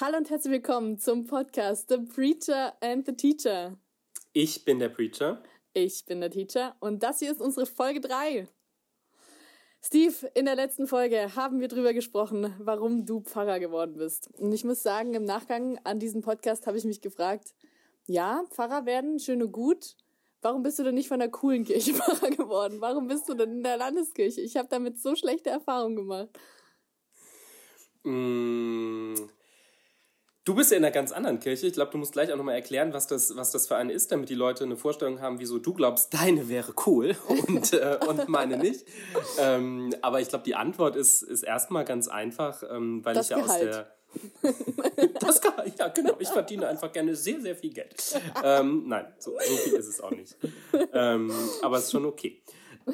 Hallo und herzlich willkommen zum Podcast The Preacher and the Teacher. Ich bin der Preacher. Ich bin der Teacher und das hier ist unsere Folge 3. Steve, in der letzten Folge haben wir darüber gesprochen, warum du Pfarrer geworden bist. Und ich muss sagen, im Nachgang an diesen Podcast habe ich mich gefragt, ja, Pfarrer werden, schön und gut. Warum bist du denn nicht von der coolen Kirche Pfarrer geworden? Warum bist du denn in der Landeskirche? Ich habe damit so schlechte Erfahrungen gemacht. Mmh Du bist ja in einer ganz anderen Kirche. Ich glaube, du musst gleich auch nochmal erklären, was das, was das für eine ist, damit die Leute eine Vorstellung haben, wieso du glaubst, deine wäre cool und, äh, und meine nicht. Ähm, aber ich glaube, die Antwort ist, ist erstmal ganz einfach, ähm, weil das ich ja Gehalt. aus der. das Gehalt, ja, genau. Ich verdiene einfach gerne sehr, sehr viel Geld. Ähm, nein, so, so, viel ist es auch nicht. Ähm, aber es ist schon okay.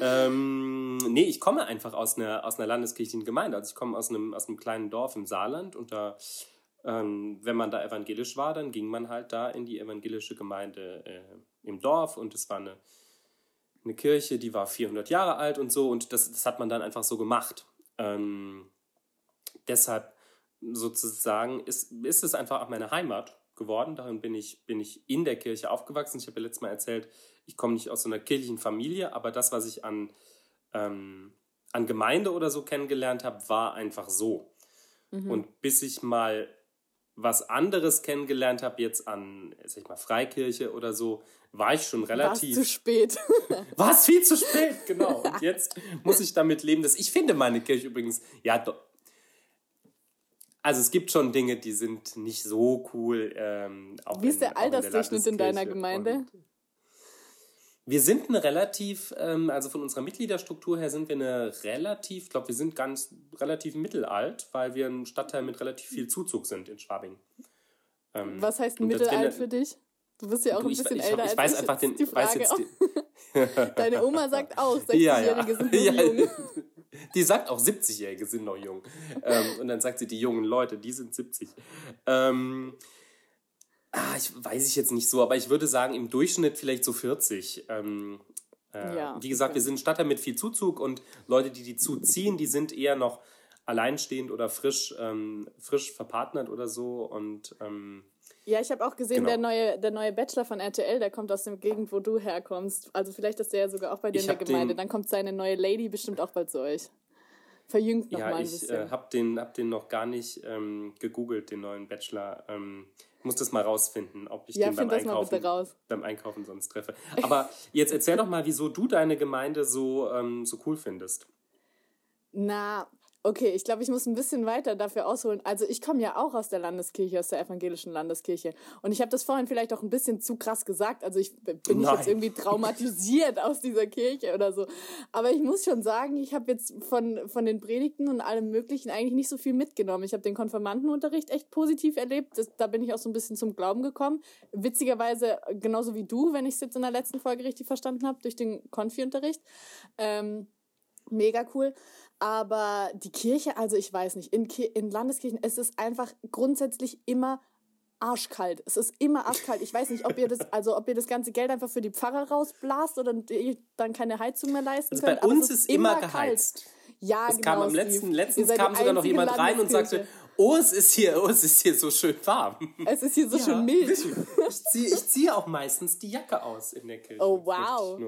Ähm, nee, ich komme einfach aus einer, aus einer landeskirchlichen Gemeinde. Also ich komme aus einem, aus einem kleinen Dorf im Saarland und da ähm, wenn man da evangelisch war, dann ging man halt da in die evangelische Gemeinde äh, im Dorf und es war eine, eine Kirche, die war 400 Jahre alt und so und das, das hat man dann einfach so gemacht. Ähm, deshalb sozusagen ist, ist es einfach auch meine Heimat geworden. Darin bin ich, bin ich in der Kirche aufgewachsen. Ich habe ja letztes Mal erzählt, ich komme nicht aus so einer kirchlichen Familie, aber das, was ich an, ähm, an Gemeinde oder so kennengelernt habe, war einfach so. Mhm. Und bis ich mal was anderes kennengelernt habe, jetzt an, sag ich mal, Freikirche oder so, war ich schon relativ. War zu spät. war es viel zu spät, genau. Und jetzt muss ich damit leben, dass ich finde meine Kirche übrigens, ja, doch. Also es gibt schon Dinge, die sind nicht so cool. Ähm, Wie ist der Altersdurchschnitt in, in deiner Gemeinde? Und wir sind eine relativ, ähm, also von unserer Mitgliederstruktur her sind wir eine relativ, ich glaube, wir sind ganz relativ mittelalt, weil wir ein Stadtteil mit relativ viel Zuzug sind in Schwabing. Ähm, Was heißt mittelalt für dich? Du bist ja auch du, ein bisschen ich, älter ich, ich weiß ich einfach den, die Frage. Weiß die Deine Oma sagt auch, 60-Jährige ja, ja. sind noch ja, jung. Die sagt auch, 70-Jährige sind noch jung. ähm, und dann sagt sie, die jungen Leute, die sind 70. Ähm, Ah, ich weiß ich jetzt nicht so, aber ich würde sagen, im Durchschnitt vielleicht so 40. Ähm, äh, ja, wie gesagt, okay. wir sind ein Stadtteil mit viel Zuzug und Leute, die die zuziehen, die sind eher noch alleinstehend oder frisch, ähm, frisch verpartnert oder so. Und ähm, ja, ich habe auch gesehen, genau. der, neue, der neue Bachelor von RTL, der kommt aus der Gegend, wo du herkommst. Also vielleicht ist der ja sogar auch bei dir ich in der Gemeinde. Dann kommt seine neue Lady bestimmt auch bald zu euch. Verjüngt noch ja, mal ein bisschen. Ja, ich äh, habe den, hab den noch gar nicht ähm, gegoogelt, den neuen Bachelor. Muss das mal rausfinden, ob ich ja, den beim Einkaufen, beim Einkaufen sonst treffe. Aber jetzt erzähl doch mal, wieso du deine Gemeinde so, ähm, so cool findest. Na, Okay, ich glaube, ich muss ein bisschen weiter dafür ausholen. Also ich komme ja auch aus der Landeskirche, aus der evangelischen Landeskirche. Und ich habe das vorhin vielleicht auch ein bisschen zu krass gesagt. Also ich bin nicht jetzt irgendwie traumatisiert aus dieser Kirche oder so. Aber ich muss schon sagen, ich habe jetzt von, von den Predigten und allem Möglichen eigentlich nicht so viel mitgenommen. Ich habe den Konfirmandenunterricht echt positiv erlebt. Das, da bin ich auch so ein bisschen zum Glauben gekommen. Witzigerweise genauso wie du, wenn ich es jetzt in der letzten Folge richtig verstanden habe, durch den Konfi-Unterricht. Ähm, mega cool. Aber die Kirche, also ich weiß nicht, in, in Landeskirchen es ist einfach grundsätzlich immer arschkalt. Es ist immer arschkalt. Ich weiß nicht, ob ihr das, also ob ihr das ganze Geld einfach für die Pfarrer rausblast oder ihr dann keine Heizung mehr leisten also könnt. Bei uns ist, ist immer geheizt. Kalt. Ja, es genau. Kam am letzten, letztens kam sogar noch jemand rein und sagte, oh, es ist hier, oh, es ist hier so schön warm. Es ist hier so ja, schön mild. Ich ziehe ich zieh auch meistens die Jacke aus in der Kirche. Oh, wow.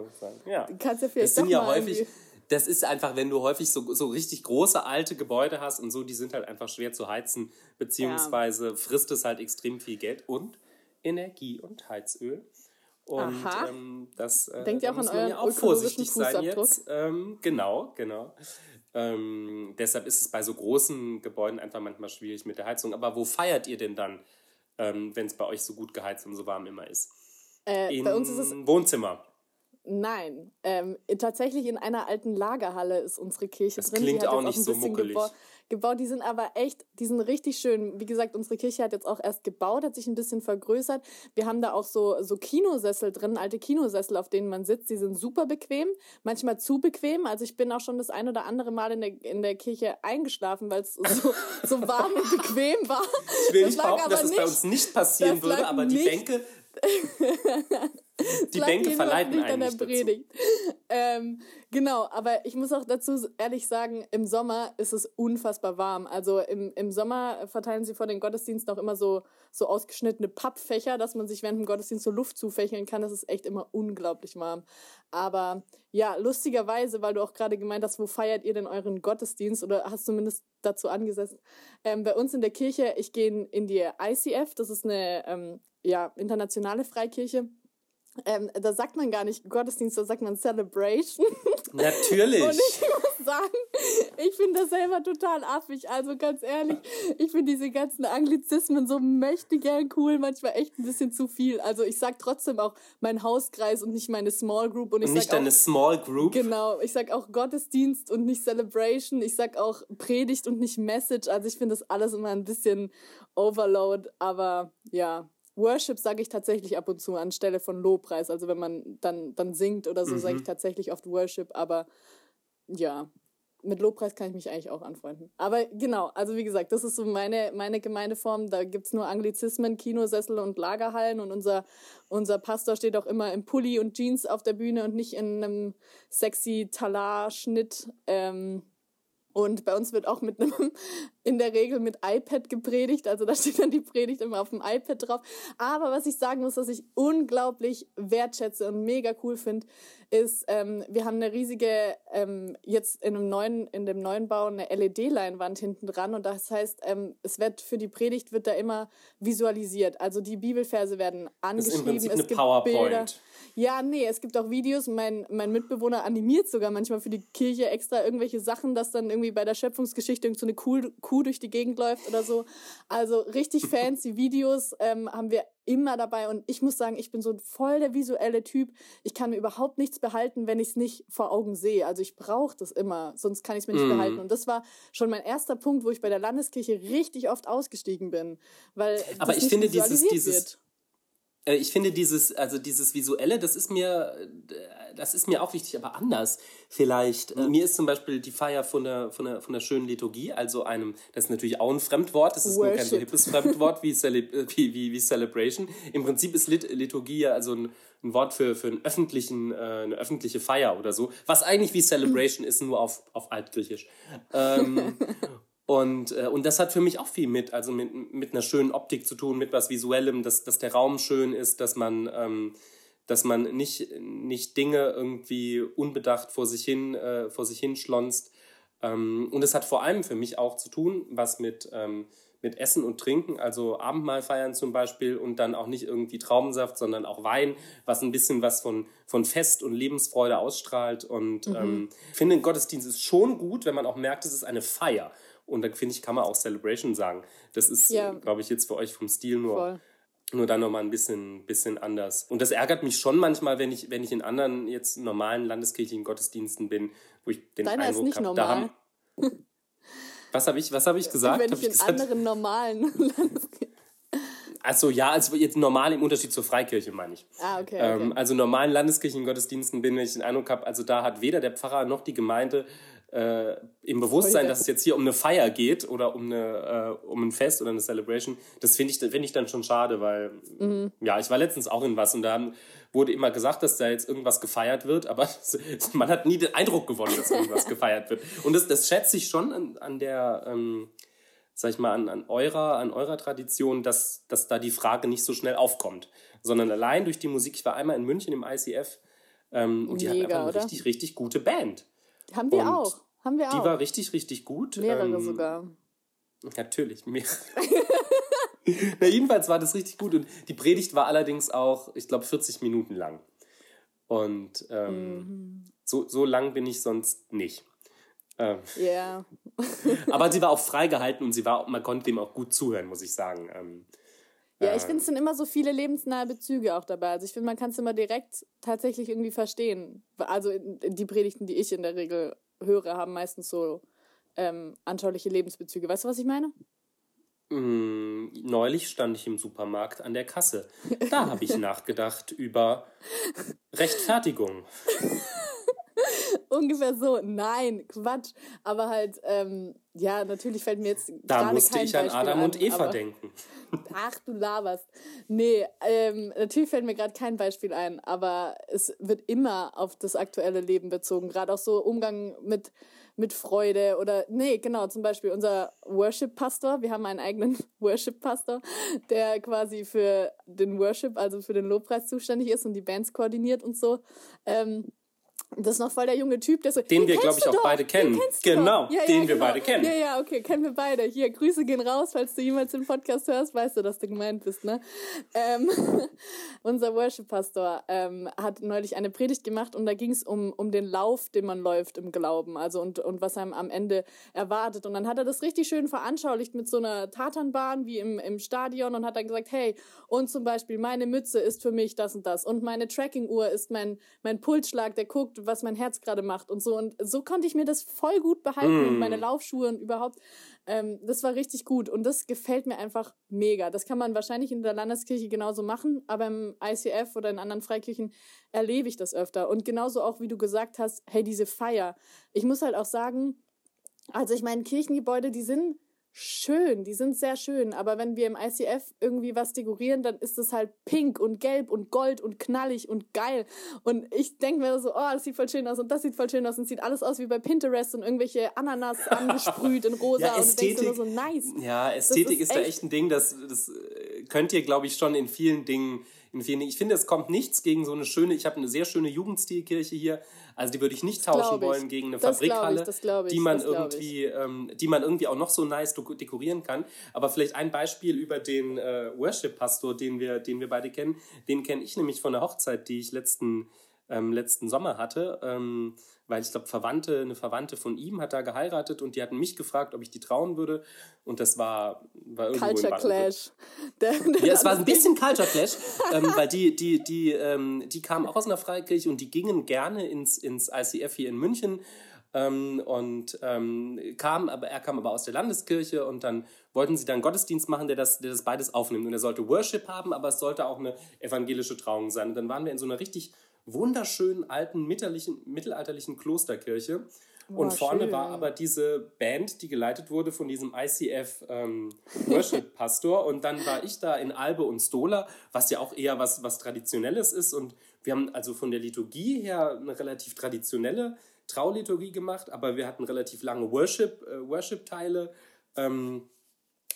Ja. Du kannst ja vielleicht das sind ja häufig, irgendwie das ist einfach, wenn du häufig so, so richtig große alte Gebäude hast und so, die sind halt einfach schwer zu heizen, beziehungsweise ja. frisst es halt extrem viel Geld und Energie und Heizöl. Und ähm, das äh, Denkt ihr auch an euren ja auch vorsichtig sein jetzt. Ähm, genau, genau. Ähm, deshalb ist es bei so großen Gebäuden einfach manchmal schwierig mit der Heizung. Aber wo feiert ihr denn dann, ähm, wenn es bei euch so gut geheizt und so warm immer ist? Äh, In bei uns ist es Wohnzimmer. Nein, ähm, tatsächlich in einer alten Lagerhalle ist unsere Kirche das drin. Klingt die hat auch nicht auch so muckelig. Geba gebaut. Die sind aber echt, die sind richtig schön. Wie gesagt, unsere Kirche hat jetzt auch erst gebaut, hat sich ein bisschen vergrößert. Wir haben da auch so, so Kinosessel drin, alte Kinosessel, auf denen man sitzt. Die sind super bequem, manchmal zu bequem. Also ich bin auch schon das ein oder andere Mal in der, in der Kirche eingeschlafen, weil es so, so warm und bequem war. Ich will nicht behaupten, dass es das bei uns nicht passieren würde, aber die Bänke Die Bänke verleiten einen nicht Predigt. Ähm, genau, aber ich muss auch dazu ehrlich sagen, im Sommer ist es unfassbar warm. Also im, im Sommer verteilen sie vor den Gottesdiensten auch immer so, so ausgeschnittene Pappfächer, dass man sich während dem Gottesdienst so Luft zufächeln kann. Das ist echt immer unglaublich warm. Aber ja, lustigerweise, weil du auch gerade gemeint hast, wo feiert ihr denn euren Gottesdienst oder hast zumindest dazu angesetzt? Ähm, bei uns in der Kirche, ich gehe in die ICF, das ist eine ähm, ja, internationale Freikirche. Ähm, da sagt man gar nicht Gottesdienst, da sagt man Celebration. Natürlich. Und ich muss sagen, ich finde das selber total affig. Also ganz ehrlich, ich finde diese ganzen Anglizismen so mächtig gern cool, manchmal echt ein bisschen zu viel. Also ich sag trotzdem auch mein Hauskreis und nicht meine Small Group. Und, ich und nicht deine auch, Small Group? Genau, ich sag auch Gottesdienst und nicht Celebration. Ich sag auch Predigt und nicht Message. Also ich finde das alles immer ein bisschen Overload, aber ja, Worship sage ich tatsächlich ab und zu anstelle von Lobpreis. Also wenn man dann, dann singt oder so, mhm. sage ich tatsächlich oft Worship. Aber ja, mit Lobpreis kann ich mich eigentlich auch anfreunden. Aber genau, also wie gesagt, das ist so meine, meine Gemeindeform. Da gibt es nur Anglizismen, Kinosessel und Lagerhallen. Und unser, unser Pastor steht auch immer im Pulli und Jeans auf der Bühne und nicht in einem sexy Talar-Schnitt. Ähm, und bei uns wird auch mit einem, in der Regel mit iPad gepredigt. Also da steht dann die Predigt immer auf dem iPad drauf. Aber was ich sagen muss, was ich unglaublich wertschätze und mega cool finde, ist, ähm, wir haben eine riesige, ähm, jetzt in einem neuen, in dem neuen Bau eine LED-Leinwand hinten dran. Und das heißt, ähm, es wird für die Predigt wird da immer visualisiert. Also die Bibelverse werden angeschrieben. Das ist im Prinzip es eine gibt PowerPoint. Bilder. Ja, nee, es gibt auch Videos. Mein, mein Mitbewohner animiert sogar manchmal für die Kirche extra irgendwelche Sachen, dass dann irgendwie bei der Schöpfungsgeschichte so eine Kuh, Kuh durch die Gegend läuft oder so. Also richtig fancy Videos ähm, haben wir immer dabei. Und ich muss sagen, ich bin so voll der visuelle Typ. Ich kann mir überhaupt nichts behalten, wenn ich es nicht vor Augen sehe. Also ich brauche das immer, sonst kann ich es mir nicht mm. behalten. Und das war schon mein erster Punkt, wo ich bei der Landeskirche richtig oft ausgestiegen bin. Weil Aber ich finde dieses, dieses, wird. Äh, ich finde dieses, also dieses Visuelle, das ist mir, das ist mir auch wichtig, aber anders vielleicht. Mhm. Mir ist zum Beispiel die Feier von der, von der, von der schönen Liturgie, also einem, das ist natürlich auch ein Fremdwort, das ist nur kein so hippes Fremdwort wie, äh, wie, wie, wie Celebration. Im Prinzip ist Lit Liturgie ja also ein, ein Wort für, für einen öffentlichen, äh, eine öffentliche Feier oder so, was eigentlich wie Celebration ist, nur auf, auf Altgriechisch. Ähm, Und, äh, und das hat für mich auch viel mit, also mit, mit einer schönen Optik zu tun, mit was Visuellem, dass, dass der Raum schön ist, dass man, ähm, dass man nicht, nicht Dinge irgendwie unbedacht vor sich hin, äh, vor sich hin schlonzt. Ähm, und es hat vor allem für mich auch zu tun, was mit, ähm, mit Essen und Trinken, also Abendmahl feiern zum Beispiel und dann auch nicht irgendwie Traubensaft, sondern auch Wein, was ein bisschen was von, von Fest und Lebensfreude ausstrahlt. Und mhm. ähm, ich finde, ein Gottesdienst ist schon gut, wenn man auch merkt, es ist eine Feier. Und dann finde ich, kann man auch Celebration sagen. Das ist, ja. glaube ich, jetzt für euch vom Stil nur. Voll nur dann nochmal ein bisschen, bisschen anders. Und das ärgert mich schon manchmal, wenn ich, wenn ich in anderen jetzt normalen landeskirchlichen Gottesdiensten bin, wo ich den Deiner Eindruck habe, da haben. Was habe ich, was habe ich gesagt? Wenn ich, ich in gesagt? anderen normalen Landeskirchen. Achso, ja, also jetzt normal im Unterschied zur Freikirche, meine ich. Ah, okay. Ähm, also normalen Landeskirchengottesdiensten bin ich den Eindruck habe, also da hat weder der Pfarrer noch die Gemeinde äh, im Bewusstsein, dass es jetzt hier um eine Feier geht oder um, eine, äh, um ein Fest oder eine Celebration, das finde ich, find ich dann schon schade, weil, mhm. ja, ich war letztens auch in was und da wurde immer gesagt, dass da jetzt irgendwas gefeiert wird, aber man hat nie den Eindruck gewonnen, dass irgendwas gefeiert wird. Und das, das schätze ich schon an, an der, ähm, sag ich mal, an, an, eurer, an eurer Tradition, dass, dass da die Frage nicht so schnell aufkommt, sondern allein durch die Musik. Ich war einmal in München im ICF ähm, und die Mega, hatten einfach eine oder? richtig, richtig gute Band. Haben wir und auch. Haben wir auch. Die war richtig, richtig gut. Mehrere ähm, sogar. Natürlich, mehrere. Na, jedenfalls war das richtig gut und die Predigt war allerdings auch, ich glaube, 40 Minuten lang. Und ähm, mhm. so, so lang bin ich sonst nicht. Ähm, ja. aber sie war auch freigehalten und sie war, man konnte dem auch gut zuhören, muss ich sagen. Ähm, ja, ich finde, es sind immer so viele lebensnahe Bezüge auch dabei. Also ich finde, man kann es immer direkt tatsächlich irgendwie verstehen. Also die Predigten, die ich in der Regel höre, haben meistens so ähm, anschauliche Lebensbezüge. Weißt du, was ich meine? Mm, neulich stand ich im Supermarkt an der Kasse. Da habe ich nachgedacht über Rechtfertigung. Ungefähr so. Nein, Quatsch. Aber halt, ähm, ja, natürlich fällt mir jetzt. Da musste ich an Adam an, und Eva denken. Ach, du laberst. Nee, ähm, natürlich fällt mir gerade kein Beispiel ein, aber es wird immer auf das aktuelle Leben bezogen. Gerade auch so Umgang mit, mit Freude oder, nee, genau, zum Beispiel unser Worship-Pastor. Wir haben einen eigenen Worship-Pastor, der quasi für den Worship, also für den Lobpreis zuständig ist und die Bands koordiniert und so. Ähm, das ist noch voll der junge Typ, der so. Den, den wir, glaube ich, auch doch, beide kennen. Genau, ja, den ja, wir genau. beide kennen. Ja, ja, okay, kennen wir beide. Hier, Grüße gehen raus, falls du jemals den Podcast hörst, weißt du, dass du gemeint bist, ne? Ähm, unser Worship-Pastor ähm, hat neulich eine Predigt gemacht und da ging es um, um den Lauf, den man läuft im Glauben, also und, und was einem am Ende erwartet. Und dann hat er das richtig schön veranschaulicht mit so einer Tatanbahn wie im, im Stadion und hat dann gesagt, hey, und zum Beispiel meine Mütze ist für mich das und das und meine Tracking-Uhr ist mein, mein Pulsschlag, der guckt, was mein Herz gerade macht und so. Und so konnte ich mir das voll gut behalten mm. und meine Laufschuhe und überhaupt. Ähm, das war richtig gut und das gefällt mir einfach mega. Das kann man wahrscheinlich in der Landeskirche genauso machen, aber im ICF oder in anderen Freikirchen erlebe ich das öfter. Und genauso auch, wie du gesagt hast, hey, diese Feier. Ich muss halt auch sagen, also ich meine, Kirchengebäude, die sind schön, die sind sehr schön, aber wenn wir im ICF irgendwie was dekorieren, dann ist es halt pink und gelb und gold und knallig und geil. Und ich denke mir so, oh, das sieht voll schön aus und das sieht voll schön aus und sieht alles aus wie bei Pinterest und irgendwelche Ananas angesprüht in rosa ja, Ästhetik, und du denkst nur so, nice. Ja, Ästhetik ist, ist, da echt ein Ding, das, das könnt ihr, glaube ich, schon in vielen Dingen in vielen Ich finde, es kommt nichts gegen so eine schöne, ich habe eine sehr schöne Jugendstilkirche hier, also die würde ich nicht tauschen wollen gegen eine das Fabrikhalle, ich, die man irgendwie, ähm, die man irgendwie auch noch so nice dekorieren kann. Aber vielleicht ein Beispiel über den äh, Worship-Pastor, den wir, den wir beide kennen, den kenne ich nämlich von der Hochzeit, die ich letzten ähm, letzten Sommer hatte, ähm, weil ich glaube, Verwandte, eine Verwandte von ihm hat da geheiratet und die hatten mich gefragt, ob ich die trauen würde. Und das war, war irgendwo Culture Clash. Der, der ja, es war ein bisschen Culture Clash, ähm, weil die, die, die, ähm, die kamen auch aus einer Freikirche und die gingen gerne ins, ins ICF hier in München. Ähm, und ähm, kam, aber er kam aber aus der Landeskirche und dann wollten sie dann Gottesdienst machen, der das, der das beides aufnimmt. Und er sollte Worship haben, aber es sollte auch eine evangelische Trauung sein. Und dann waren wir in so einer richtig wunderschönen alten mittelalterlichen, Klosterkirche. Oh, und vorne schön. war aber diese Band, die geleitet wurde von diesem ICF ähm, Worship Pastor. und dann war ich da in Albe und Stola, was ja auch eher was, was Traditionelles ist. Und wir haben also von der Liturgie her eine relativ traditionelle Trauliturgie gemacht, aber wir hatten relativ lange Worship, äh, Worship-Teile. Ähm,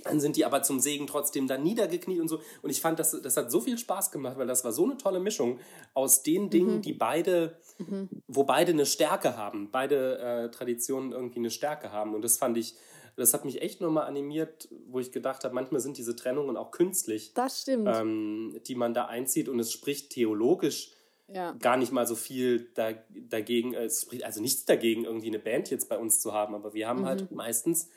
dann sind die aber zum Segen trotzdem da niedergekniet und so. Und ich fand, das, das hat so viel Spaß gemacht, weil das war so eine tolle Mischung aus den Dingen, mhm. die beide, mhm. wo beide eine Stärke haben, beide äh, Traditionen irgendwie eine Stärke haben. Und das fand ich, das hat mich echt nochmal animiert, wo ich gedacht habe, manchmal sind diese Trennungen auch künstlich. Das stimmt. Ähm, die man da einzieht und es spricht theologisch ja. gar nicht mal so viel da, dagegen, es spricht also nichts dagegen, irgendwie eine Band jetzt bei uns zu haben, aber wir haben mhm. halt meistens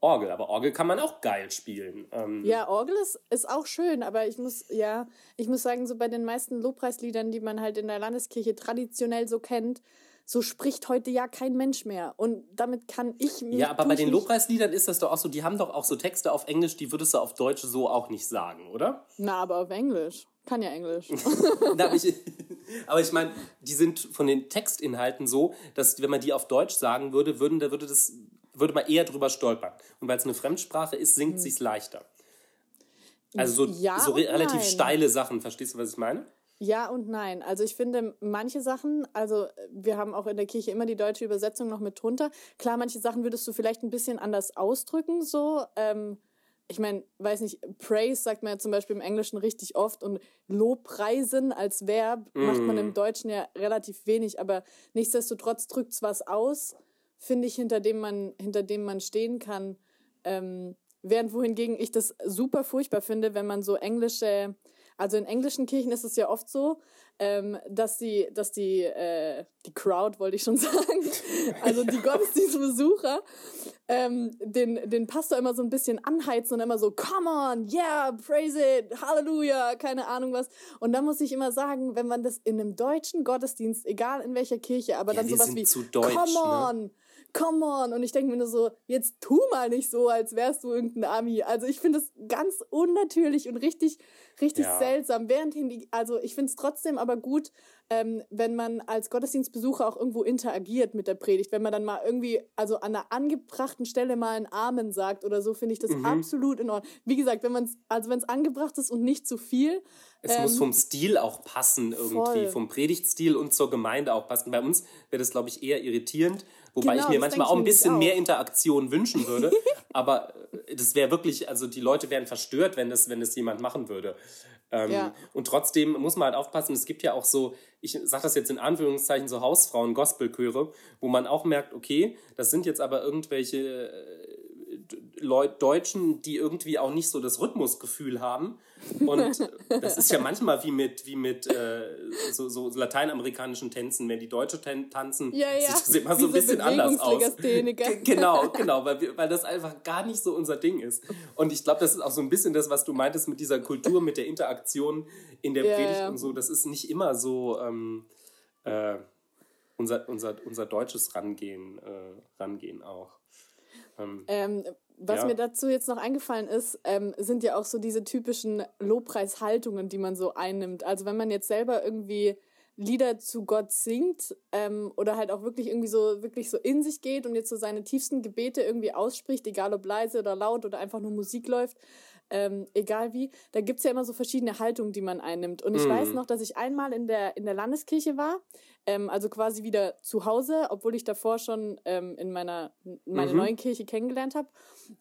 Orgel. Aber Orgel kann man auch geil spielen. Ähm ja, Orgel ist, ist auch schön, aber ich muss, ja, ich muss sagen, so bei den meisten Lobpreisliedern, die man halt in der Landeskirche traditionell so kennt, so spricht heute ja kein Mensch mehr. Und damit kann ich mich. Ja, aber bei den Lobpreisliedern ist das doch auch so, die haben doch auch so Texte auf Englisch, die würdest du auf Deutsch so auch nicht sagen, oder? Na, aber auf Englisch. Kann ja Englisch. aber ich, aber ich meine, die sind von den Textinhalten so, dass wenn man die auf Deutsch sagen würde, würden, da würde das würde man eher drüber stolpern. Und weil es eine Fremdsprache ist, singt hm. sich's leichter. Also so, ja so relativ nein. steile Sachen, verstehst du, was ich meine? Ja und nein. Also ich finde manche Sachen, also wir haben auch in der Kirche immer die deutsche Übersetzung noch mit drunter. Klar, manche Sachen würdest du vielleicht ein bisschen anders ausdrücken, so. Ähm, ich meine, weiß nicht, Praise sagt man ja zum Beispiel im Englischen richtig oft und Lobpreisen als Verb mm. macht man im Deutschen ja relativ wenig, aber nichtsdestotrotz drückt es was aus finde ich, hinter dem man, hinter dem man stehen kann. Ähm, während wohingegen ich das super furchtbar finde, wenn man so englische, also in englischen Kirchen ist es ja oft so, ähm, dass die, dass die, äh, die Crowd, wollte ich schon sagen, also die Gottesdienstbesucher, ähm, den, den Pastor immer so ein bisschen anheizen und immer so, come on, yeah, praise it, Halleluja, keine Ahnung was. Und da muss ich immer sagen, wenn man das in einem deutschen Gottesdienst, egal in welcher Kirche, aber ja, dann sowas wie, deutsch, come ne? on, ne? Come on. Und ich denke mir nur so, jetzt tu mal nicht so, als wärst du irgendein Ami. Also ich finde es ganz unnatürlich und richtig, richtig ja. seltsam. Währendhin die, also ich finde es trotzdem aber gut, ähm, wenn man als Gottesdienstbesucher auch irgendwo interagiert mit der Predigt. Wenn man dann mal irgendwie, also an einer angebrachten Stelle mal einen Amen sagt oder so, finde ich das mhm. absolut in Ordnung. Wie gesagt, wenn man es, also wenn es angebracht ist und nicht zu viel. Es ähm, muss vom Stil auch passen irgendwie, voll. vom Predigtstil und zur Gemeinde auch passen. Bei uns wäre das, glaube ich, eher irritierend, wobei genau, ich mir manchmal auch ein bisschen auch. mehr Interaktion wünschen würde. aber äh, das wäre wirklich, also die Leute wären verstört, wenn das, wenn das jemand machen würde. Ähm, ja. Und trotzdem muss man halt aufpassen, es gibt ja auch so, ich sage das jetzt in Anführungszeichen, so Hausfrauen-Gospelchöre, wo man auch merkt, okay, das sind jetzt aber irgendwelche Leute, Deutschen, die irgendwie auch nicht so das Rhythmusgefühl haben. Und das ist ja manchmal wie mit, wie mit äh, so, so lateinamerikanischen Tänzen. Wenn die Deutsche tanzen, ja, ja. sieht das immer so ein bisschen anders aus. genau, genau, weil, wir, weil das einfach gar nicht so unser Ding ist. Und ich glaube, das ist auch so ein bisschen das, was du meintest mit dieser Kultur, mit der Interaktion in der ja, Predigt und so. Das ist nicht immer so ähm, äh, unser, unser, unser deutsches Rangehen, äh, Rangehen auch. Ähm, ähm, was ja. mir dazu jetzt noch eingefallen ist, ähm, sind ja auch so diese typischen Lobpreishaltungen, die man so einnimmt. Also wenn man jetzt selber irgendwie Lieder zu Gott singt ähm, oder halt auch wirklich irgendwie so wirklich so in sich geht und jetzt so seine tiefsten Gebete irgendwie ausspricht, egal ob leise oder laut oder einfach nur Musik läuft, ähm, egal wie, da gibt's ja immer so verschiedene Haltungen, die man einnimmt. Und ich mm. weiß noch, dass ich einmal in der, in der Landeskirche war, ähm, also quasi wieder zu Hause, obwohl ich davor schon ähm, in meiner meine mhm. neuen Kirche kennengelernt habe.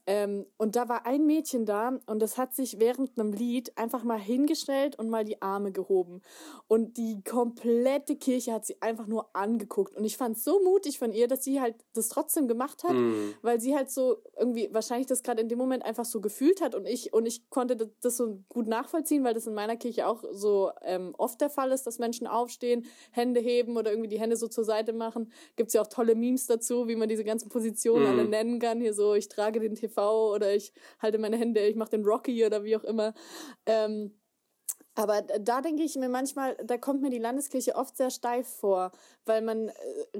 Ähm, und da war ein Mädchen da und das hat sich während einem Lied einfach mal hingestellt und mal die Arme gehoben. Und die komplette Kirche hat sie einfach nur angeguckt. Und ich fand es so mutig von ihr, dass sie halt das trotzdem gemacht hat, mhm. weil sie halt so irgendwie wahrscheinlich das gerade in dem Moment einfach so gefühlt hat und ich und ich konnte das so gut nachvollziehen, weil das in meiner Kirche auch so ähm, oft der Fall ist, dass Menschen aufstehen, Hände heben oder irgendwie die Hände so zur Seite machen. Gibt es ja auch tolle Memes dazu, wie man diese ganzen Positionen mhm. alle nennen kann. Hier so, ich trage den TV oder ich halte meine Hände, ich mache den Rocky oder wie auch immer. Ähm, aber da denke ich mir manchmal, da kommt mir die Landeskirche oft sehr steif vor, weil man äh,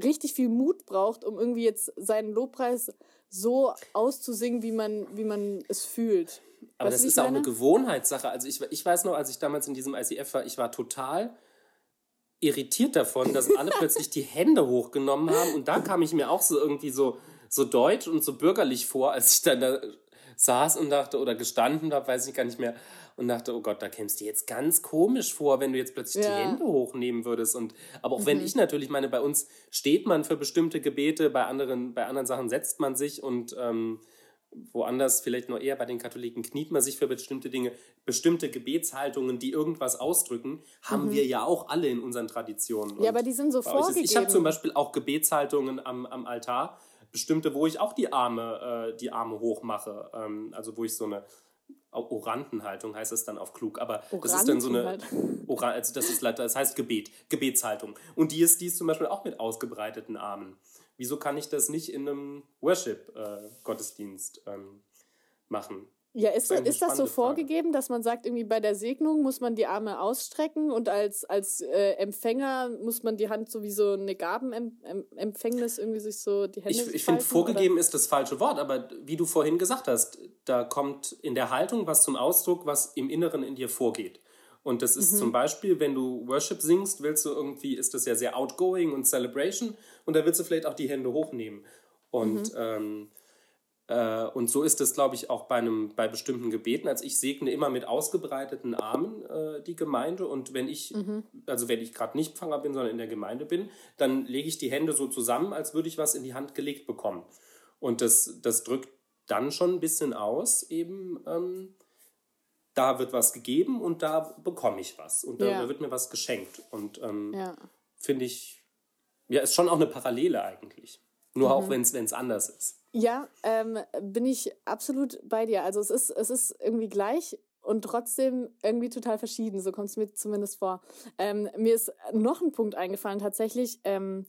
richtig viel Mut braucht, um irgendwie jetzt seinen Lobpreis so auszusingen, wie man, wie man es fühlt. Aber weißt das ist auch eine Gewohnheitssache. Also ich, ich weiß noch, als ich damals in diesem ICF war, ich war total irritiert davon, dass alle plötzlich die Hände hochgenommen haben. Und da kam ich mir auch so irgendwie so, so deutsch und so bürgerlich vor, als ich dann da saß und dachte, oder gestanden habe, weiß ich gar nicht mehr, und dachte, oh Gott, da kämst du jetzt ganz komisch vor, wenn du jetzt plötzlich ja. die Hände hochnehmen würdest. Und, aber auch mhm. wenn ich natürlich meine, bei uns steht man für bestimmte Gebete, bei anderen, bei anderen Sachen setzt man sich und ähm, woanders, vielleicht nur eher bei den Katholiken, kniet man sich für bestimmte Dinge, bestimmte Gebetshaltungen, die irgendwas ausdrücken, haben mhm. wir ja auch alle in unseren Traditionen. Ja, aber die sind so vorgegeben. Ich habe zum Beispiel auch Gebetshaltungen am, am Altar, bestimmte, wo ich auch die Arme, äh, die Arme hochmache, ähm, also wo ich so eine Orantenhaltung heißt es dann auf klug, aber das ist dann so eine Oran, also das ist das heißt Gebet, Gebetshaltung. Und die ist, die ist zum Beispiel auch mit ausgebreiteten Armen. Wieso kann ich das nicht in einem Worship-Gottesdienst äh, ähm, machen? Ja, ist, das, ist das so vorgegeben, dass man sagt, irgendwie bei der Segnung muss man die Arme ausstrecken und als, als äh, Empfänger muss man die Hand sowieso eine Gabenempfängnis irgendwie sich so die Hände Ich, ich finde, vorgegeben oder? ist das falsche Wort, aber wie du vorhin gesagt hast, da kommt in der Haltung was zum Ausdruck, was im Inneren in dir vorgeht. Und das ist mhm. zum Beispiel, wenn du Worship singst, willst du irgendwie, ist das ja sehr outgoing und Celebration und da willst du vielleicht auch die Hände hochnehmen. Und, mhm. ähm, äh, und so ist es, glaube ich, auch bei, einem, bei bestimmten Gebeten. Also ich segne immer mit ausgebreiteten Armen äh, die Gemeinde und wenn ich, mhm. also wenn ich gerade nicht Pfarrer bin, sondern in der Gemeinde bin, dann lege ich die Hände so zusammen, als würde ich was in die Hand gelegt bekommen. Und das, das drückt dann schon ein bisschen aus, eben, ähm, da wird was gegeben und da bekomme ich was und da ja. wird mir was geschenkt. Und ähm, ja. finde ich, ja, ist schon auch eine Parallele eigentlich. Nur mhm. auch, wenn es anders ist. Ja, ähm, bin ich absolut bei dir. Also es ist, es ist irgendwie gleich und trotzdem irgendwie total verschieden. So kommt es mir zumindest vor. Ähm, mir ist noch ein Punkt eingefallen, tatsächlich. Ähm,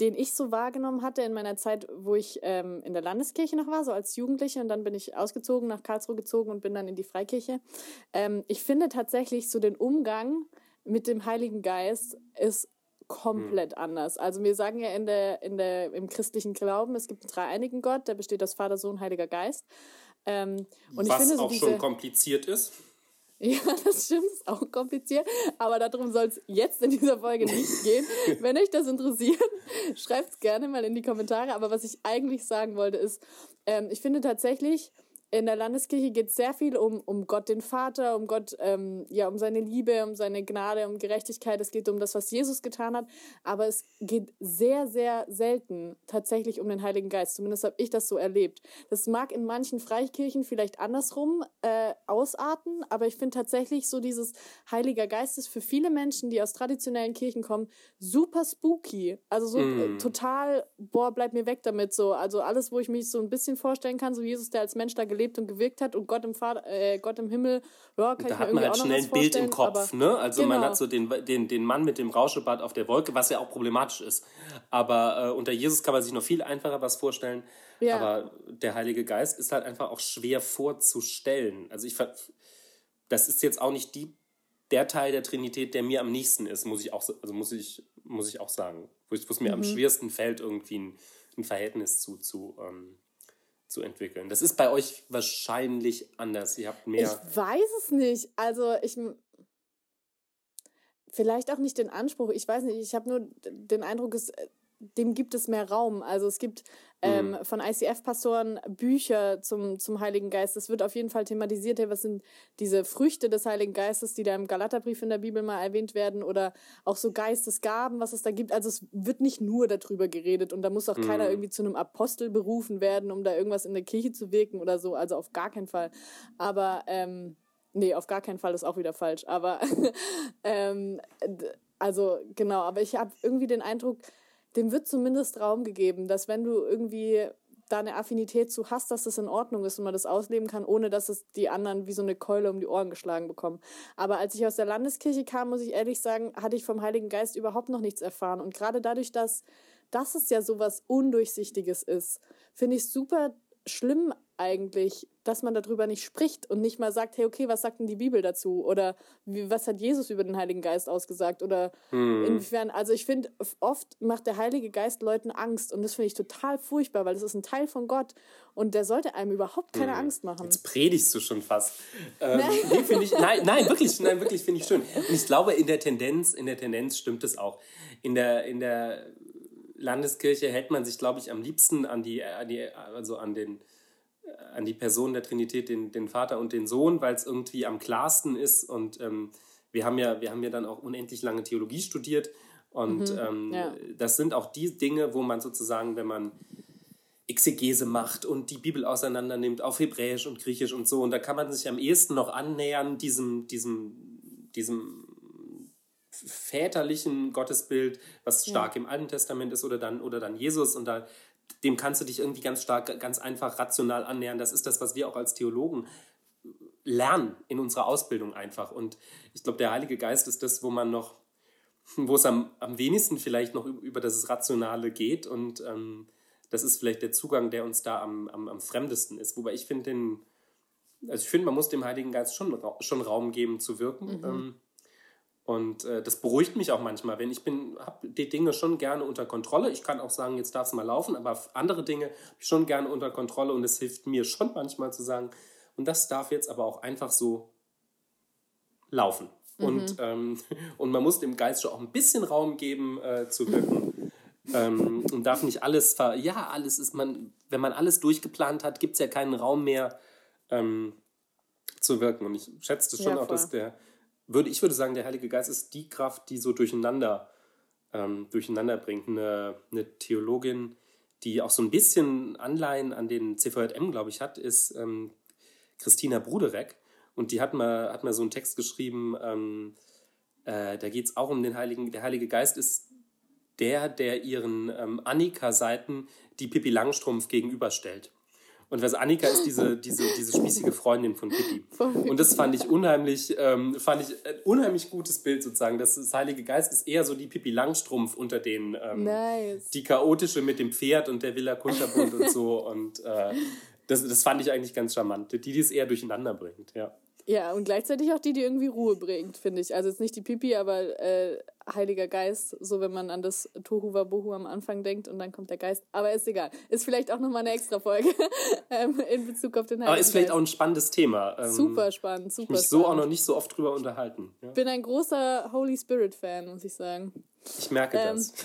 den ich so wahrgenommen hatte in meiner Zeit, wo ich ähm, in der Landeskirche noch war, so als Jugendliche und dann bin ich ausgezogen, nach Karlsruhe gezogen und bin dann in die Freikirche. Ähm, ich finde tatsächlich so den Umgang mit dem Heiligen Geist ist komplett hm. anders. Also wir sagen ja in der, in der, im christlichen Glauben, es gibt einen dreieinigen Gott, der besteht aus Vater, Sohn, Heiliger Geist. Ähm, und Was ich finde, so auch diese, schon kompliziert ist. Ja, das stimmt, ist auch kompliziert, aber darum soll es jetzt in dieser Folge nicht gehen. Wenn euch das interessiert, schreibt es gerne mal in die Kommentare. Aber was ich eigentlich sagen wollte, ist, ähm, ich finde tatsächlich, in der Landeskirche geht es sehr viel um, um Gott den Vater, um Gott, ähm, ja, um seine Liebe, um seine Gnade, um Gerechtigkeit. Es geht um das, was Jesus getan hat. Aber es geht sehr, sehr selten tatsächlich um den Heiligen Geist. Zumindest habe ich das so erlebt. Das mag in manchen Freikirchen vielleicht andersrum äh, ausarten, aber ich finde tatsächlich so dieses Heiliger Geist ist für viele Menschen, die aus traditionellen Kirchen kommen, super spooky. Also so mm. total, boah, bleib mir weg damit so. Also alles, wo ich mich so ein bisschen vorstellen kann, so Jesus, der als Mensch da gelebt gelebt und gewirkt hat und Gott im, Vater, äh, Gott im Himmel, ja, kann da ich mir irgendwie halt schnell ein Bild im Kopf, ne? Also genau. man hat so den, den, den Mann mit dem Rauschebart auf der Wolke, was ja auch problematisch ist. Aber äh, unter Jesus kann man sich noch viel einfacher was vorstellen. Ja. Aber der Heilige Geist ist halt einfach auch schwer vorzustellen. Also ich das ist jetzt auch nicht die, der Teil der Trinität, der mir am nächsten ist, muss ich auch, also muss ich, muss ich auch sagen. Wo es mir mhm. am schwersten fällt, irgendwie ein, ein Verhältnis zu, zu ähm, zu entwickeln. Das ist bei euch wahrscheinlich anders. Ihr habt mehr. Ich weiß es nicht. Also ich vielleicht auch nicht den Anspruch. Ich weiß nicht. Ich habe nur den Eindruck, es dem gibt es mehr Raum. Also es gibt ähm, mhm. von ICF-Pastoren Bücher zum, zum Heiligen Geist. Es wird auf jeden Fall thematisiert, hey, was sind diese Früchte des Heiligen Geistes, die da im Galaterbrief in der Bibel mal erwähnt werden oder auch so Geistesgaben, was es da gibt. Also es wird nicht nur darüber geredet und da muss auch mhm. keiner irgendwie zu einem Apostel berufen werden, um da irgendwas in der Kirche zu wirken oder so. Also auf gar keinen Fall. Aber ähm, nee, auf gar keinen Fall ist auch wieder falsch. Aber ähm, also genau, aber ich habe irgendwie den Eindruck, dem wird zumindest Raum gegeben, dass wenn du irgendwie da eine Affinität zu hast, dass das in Ordnung ist und man das ausleben kann, ohne dass es die anderen wie so eine Keule um die Ohren geschlagen bekommen. Aber als ich aus der Landeskirche kam, muss ich ehrlich sagen, hatte ich vom Heiligen Geist überhaupt noch nichts erfahren. Und gerade dadurch, dass, dass es ja so was Undurchsichtiges ist, finde ich super schlimm eigentlich, dass man darüber nicht spricht und nicht mal sagt, hey, okay, was sagt denn die Bibel dazu? Oder wie, was hat Jesus über den Heiligen Geist ausgesagt? Oder hm. inwiefern, also ich finde, oft macht der Heilige Geist Leuten Angst und das finde ich total furchtbar, weil das ist ein Teil von Gott und der sollte einem überhaupt keine hm. Angst machen. Jetzt predigst du schon fast. Ähm, nee, finde ich, nein, nein, wirklich, nein, wirklich finde ich schön. Und ich glaube, in der Tendenz, in der Tendenz stimmt es auch. In der, in der Landeskirche hält man sich, glaube ich, am liebsten an die, an die also an den an die Person der Trinität, den, den Vater und den Sohn, weil es irgendwie am klarsten ist. Und ähm, wir, haben ja, wir haben ja dann auch unendlich lange Theologie studiert. Und mhm, ähm, ja. das sind auch die Dinge, wo man sozusagen, wenn man Exegese macht und die Bibel auseinander nimmt auf Hebräisch und Griechisch und so, und da kann man sich am ehesten noch annähern, diesem, diesem, diesem väterlichen Gottesbild, was stark ja. im Alten Testament ist, oder dann, oder dann Jesus. Und da dem kannst du dich irgendwie ganz stark, ganz einfach rational annähern. Das ist das, was wir auch als Theologen lernen in unserer Ausbildung einfach. Und ich glaube, der Heilige Geist ist das, wo man noch, wo es am, am wenigsten vielleicht noch über das Rationale geht. Und ähm, das ist vielleicht der Zugang, der uns da am, am, am fremdesten ist. Wobei ich finde, also ich finde, man muss dem Heiligen Geist schon, schon Raum geben zu wirken. Mhm. Ähm, und äh, das beruhigt mich auch manchmal, wenn ich bin, habe die Dinge schon gerne unter Kontrolle. Ich kann auch sagen, jetzt darf es mal laufen, aber andere Dinge habe ich schon gerne unter Kontrolle und es hilft mir schon manchmal zu sagen, und das darf jetzt aber auch einfach so laufen. Mhm. Und, ähm, und man muss dem Geist schon auch ein bisschen Raum geben äh, zu wirken. ähm, und darf nicht alles ver. Ja, alles ist man, wenn man alles durchgeplant hat, gibt es ja keinen Raum mehr ähm, zu wirken. Und ich schätze schon ja, auch, dass der würde, ich würde sagen, der Heilige Geist ist die Kraft, die so durcheinander, ähm, durcheinander bringt. Eine, eine Theologin, die auch so ein bisschen Anleihen an den CVM, glaube ich, hat, ist ähm, Christina Bruderek. Und die hat mal, hat mal so einen Text geschrieben, ähm, äh, da geht es auch um den Heiligen, der Heilige Geist ist der, der ihren ähm, Annika-Seiten die Pippi Langstrumpf gegenüberstellt. Und was Annika ist diese, diese, diese spießige Freundin von Pippi. Und das fand ich unheimlich, ähm, fand ich ein unheimlich gutes Bild sozusagen. Das, das Heilige Geist ist eher so die Pippi Langstrumpf unter den, ähm, nice. die chaotische mit dem Pferd und der Villa Kunterbund und so. Und äh, das, das fand ich eigentlich ganz charmant. Die, die es eher durcheinander bringt, ja. Ja, und gleichzeitig auch die, die irgendwie Ruhe bringt, finde ich. Also jetzt nicht die Pipi, aber äh, Heiliger Geist, so wenn man an das Tohu Wabohu am Anfang denkt und dann kommt der Geist. Aber ist egal. Ist vielleicht auch nochmal eine extra Folge ähm, in Bezug auf den Heiligen Aber ist vielleicht Geist. auch ein spannendes Thema. Ähm, super spannend, super ich mich spannend. so auch noch nicht so oft drüber unterhalten. Ja? Bin ein großer Holy Spirit Fan, muss ich sagen. Ich merke ähm, das.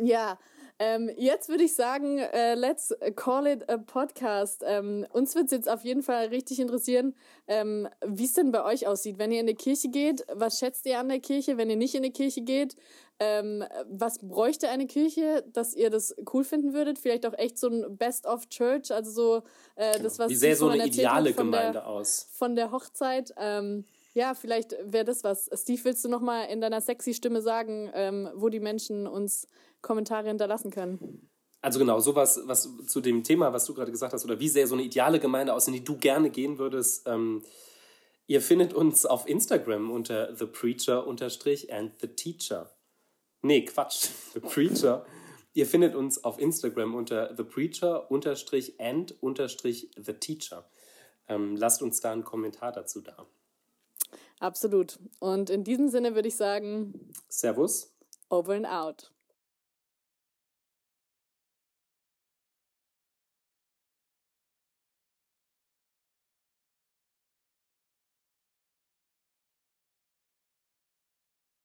Ja, ähm, jetzt würde ich sagen, äh, let's call it a podcast. Ähm, uns wird es jetzt auf jeden Fall richtig interessieren, ähm, wie es denn bei euch aussieht. Wenn ihr in die Kirche geht, was schätzt ihr an der Kirche? Wenn ihr nicht in die Kirche geht, ähm, was bräuchte eine Kirche, dass ihr das cool finden würdet? Vielleicht auch echt so ein Best of Church, also so äh, das, was Wie sähe so eine ideale Gemeinde der, aus? Von der Hochzeit. Ja, vielleicht wäre das was. Steve, willst du noch mal in deiner sexy Stimme sagen, ähm, wo die Menschen uns Kommentare hinterlassen können? Also genau, sowas, was zu dem Thema, was du gerade gesagt hast, oder wie sähe so eine ideale Gemeinde aus, in die du gerne gehen würdest. Ähm, ihr findet uns auf Instagram unter The Preacher and The Teacher. Nee, Quatsch, The Preacher. Ihr findet uns auf Instagram unter The Preacher and The Teacher. Ähm, lasst uns da einen Kommentar dazu da. Absolut. Und in diesem Sinne würde ich sagen: Servus. Over and out.